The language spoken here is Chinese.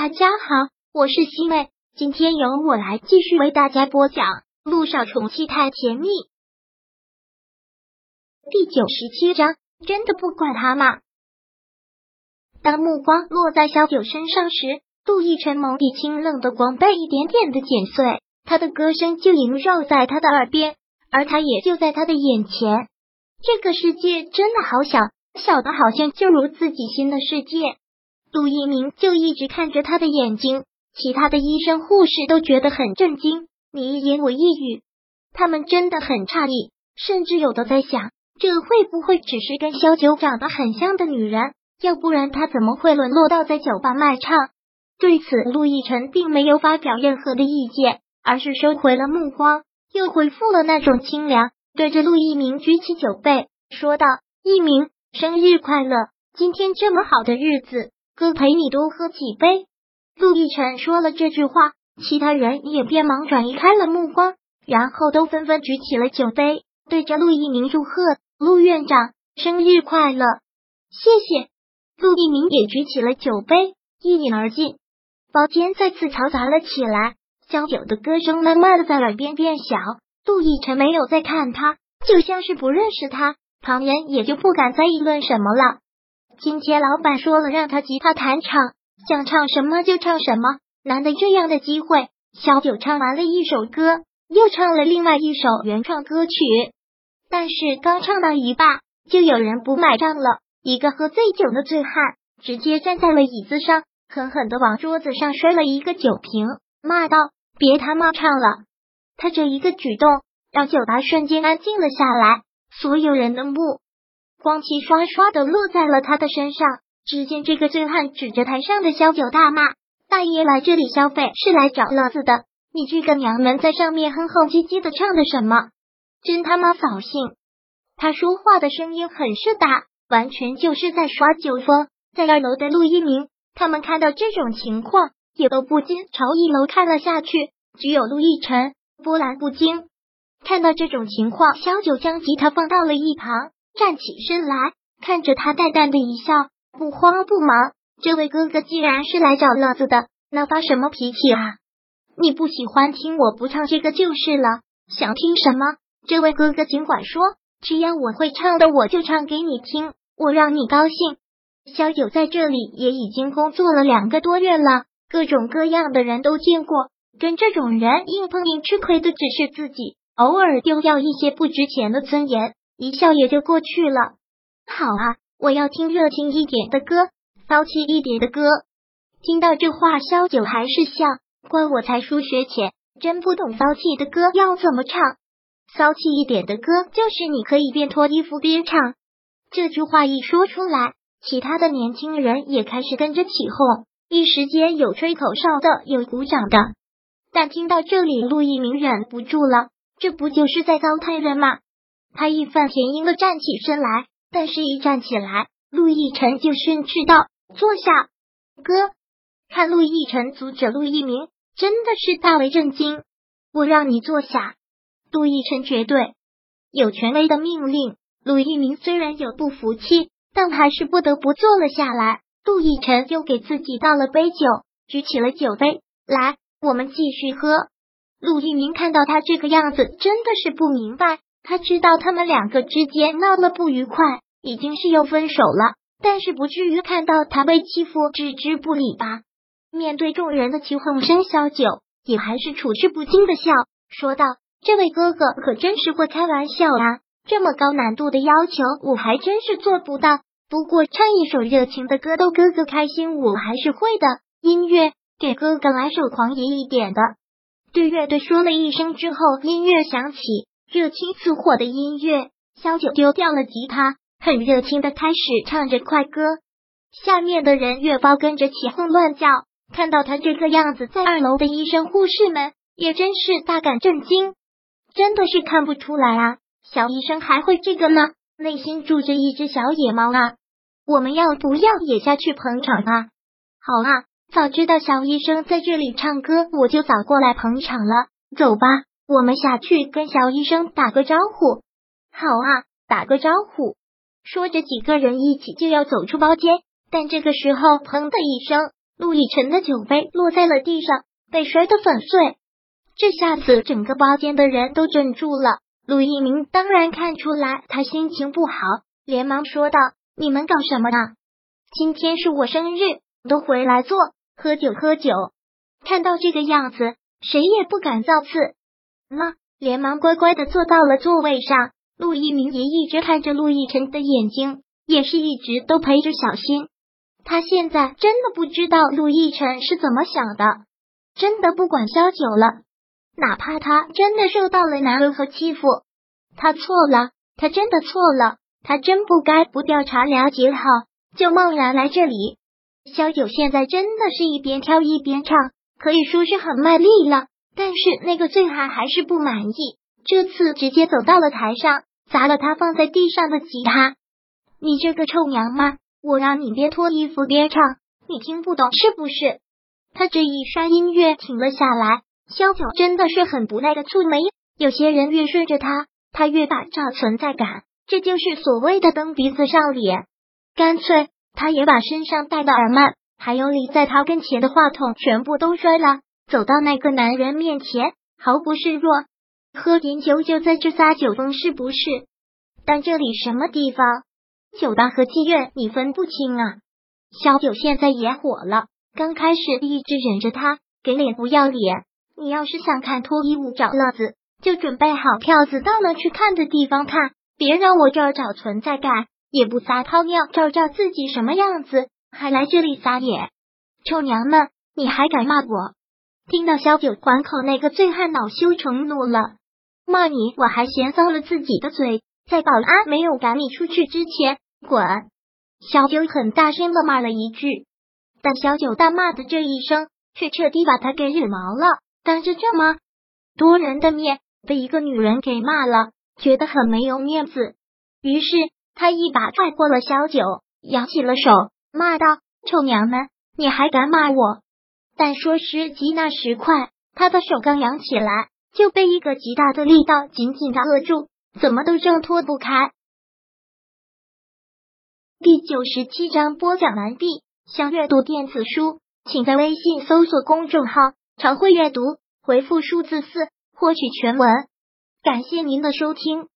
大家好，我是西妹，今天由我来继续为大家播讲《路上宠妻太甜蜜》第九十七章。真的不管他吗？当目光落在小九身上时，杜奕晨眸底清冷的光被一点点的剪碎，他的歌声就萦绕在他的耳边，而他也就在他的眼前。这个世界真的好小，小的好像就如自己心的世界。陆一鸣就一直看着他的眼睛，其他的医生护士都觉得很震惊，你一言我一语，他们真的很诧异，甚至有的在想，这会不会只是跟萧九长得很像的女人？要不然他怎么会沦落到在酒吧卖唱？对此，陆亦辰并没有发表任何的意见，而是收回了目光，又恢复了那种清凉。对着陆一鸣举起酒杯，说道：“一鸣，生日快乐！今天这么好的日子，哥陪你多喝几杯。”陆亦辰说了这句话，其他人也便忙转移开了目光，然后都纷纷举起了酒杯，对着陆一鸣祝贺：“陆院长生日快乐！”谢谢。陆一鸣也举起了酒杯，一饮而尽。包间再次嘈杂了起来，萧九的歌声慢慢的在耳边变小。杜奕晨没有再看他，就像是不认识他，旁人也就不敢再议论什么了。今天老板说了，让他吉他弹唱，想唱什么就唱什么。难得这样的机会，小九唱完了一首歌，又唱了另外一首原创歌曲。但是刚唱到一半，就有人不买账了。一个喝醉酒的醉汉直接站在了椅子上，狠狠的往桌子上摔了一个酒瓶，骂道：“别他妈唱了！”他这一个举动让酒吧瞬间安静了下来，所有人的目光齐刷刷的落在了他的身上。只见这个醉汉指着台上的小九大骂：“大爷来这里消费是来找乐子的，你这个娘们在上面哼哼唧唧的唱的什么？真他妈扫兴！”他说话的声音很是大，完全就是在耍酒疯。在二楼的陆一鸣他们看到这种情况，也都不禁朝一楼看了下去，只有陆亦辰。波澜不惊，看到这种情况，萧九将吉他放到了一旁，站起身来，看着他淡淡的一笑，不慌不忙。这位哥哥既然是来找乐子的，那发什么脾气啊？你不喜欢听我不唱这个就是了，想听什么？这位哥哥尽管说，只要我会唱的，我就唱给你听，我让你高兴。小九在这里也已经工作了两个多月了，各种各样的人都见过。跟这种人硬碰硬，吃亏的只是自己，偶尔丢掉一些不值钱的尊严，一笑也就过去了。好啊，我要听热情一点的歌，骚气一点的歌。听到这话，萧九还是笑，怪我才疏学浅，真不懂骚气的歌要怎么唱。骚气一点的歌，就是你可以边脱衣服边唱。这句话一说出来，其他的年轻人也开始跟着起哄，一时间有吹口哨的，有鼓掌的。但听到这里，陆一鸣忍不住了，这不就是在糟蹋人吗？他义愤填膺的站起身来，但是一站起来，陆亦辰就训斥道：“坐下，哥。”看陆亦辰阻止陆一鸣，真的是大为震惊。我让你坐下，陆亦辰绝对有权威的命令。陆一鸣虽然有不服气，但还是不得不坐了下来。陆亦辰又给自己倒了杯酒，举起了酒杯来。我们继续喝。陆一鸣看到他这个样子，真的是不明白。他知道他们两个之间闹了不愉快，已经是要分手了，但是不至于看到他被欺负置之不理吧？面对众人的起哄声，小九也还是处之不惊的笑，说道：“这位哥哥可真是会开玩笑啊！这么高难度的要求，我还真是做不到。不过唱一首热情的歌逗哥哥开心，我还是会的。音乐。”给哥哥来首狂野一点的。对乐队说了一声之后，音乐响起，热情似火的音乐。萧九丢掉了吉他，很热情的开始唱着快歌。下面的人越发跟着起哄乱叫。看到他这个样子，在二楼的医生护士们也真是大感震惊。真的是看不出来啊，小医生还会这个呢？内心住着一只小野猫啊！我们要不要也下去捧场啊？好啊！早知道小医生在这里唱歌，我就早过来捧场了。走吧，我们下去跟小医生打个招呼。好啊，打个招呼。说着，几个人一起就要走出包间，但这个时候，砰的一声，陆亦辰的酒杯落在了地上，被摔得粉碎。这下子整个包间的人都怔住了。陆一鸣当然看出来他心情不好，连忙说道：“你们搞什么呢？今天是我生日，都回来坐，喝酒喝酒。”看到这个样子，谁也不敢造次，那连忙乖乖的坐到了座位上。陆一鸣也一直看着陆亦辰的眼睛，也是一直都陪着小新。他现在真的不知道陆亦辰是怎么想的，真的不管萧九了。哪怕他真的受到了难为和欺负，他错了，他真的错了，他真不该不调查了解好就贸然来这里。萧九现在真的是一边跳一边唱，可以说是很卖力了。但是那个醉汉还是不满意，这次直接走到了台上，砸了他放在地上的吉他。你这个臭娘们，我让你边脱衣服边唱，你听不懂是不是？他这一刷音乐停了下来。萧九真的是很不耐的蹙眉，有些人越顺着他，他越把找存在感，这就是所谓的蹬鼻子上脸。干脆他也把身上戴的耳麦，还有立在他跟前的话筒全部都摔了，走到那个男人面前，毫不示弱。喝点酒就在这撒酒疯是不是？但这里什么地方？酒吧和妓院你分不清啊？小九现在也火了，刚开始一直忍着他，给脸不要脸。你要是想看脱衣舞找乐子，就准备好票子到了去看的地方看，别让我这儿找存在感，也不撒泡尿照照自己什么样子，还来这里撒野，臭娘们，你还敢骂我？听到萧九还口，那个醉汉恼羞成怒了，骂你我还嫌脏了自己的嘴，在保安没有赶你出去之前滚！萧九很大声的骂了一句，但萧九大骂的这一声，却彻底把他给惹毛了。当着这么多人的面被一个女人给骂了，觉得很没有面子。于是他一把拽过了小九，扬起了手，骂道：“臭娘们，你还敢骂我？”但说时急那时快，他的手刚扬起来，就被一个极大的力道紧紧的扼住，怎么都挣脱不开。第九十七章播讲完毕。想阅读电子书，请在微信搜索公众号。常会阅读，回复数字四获取全文。感谢您的收听。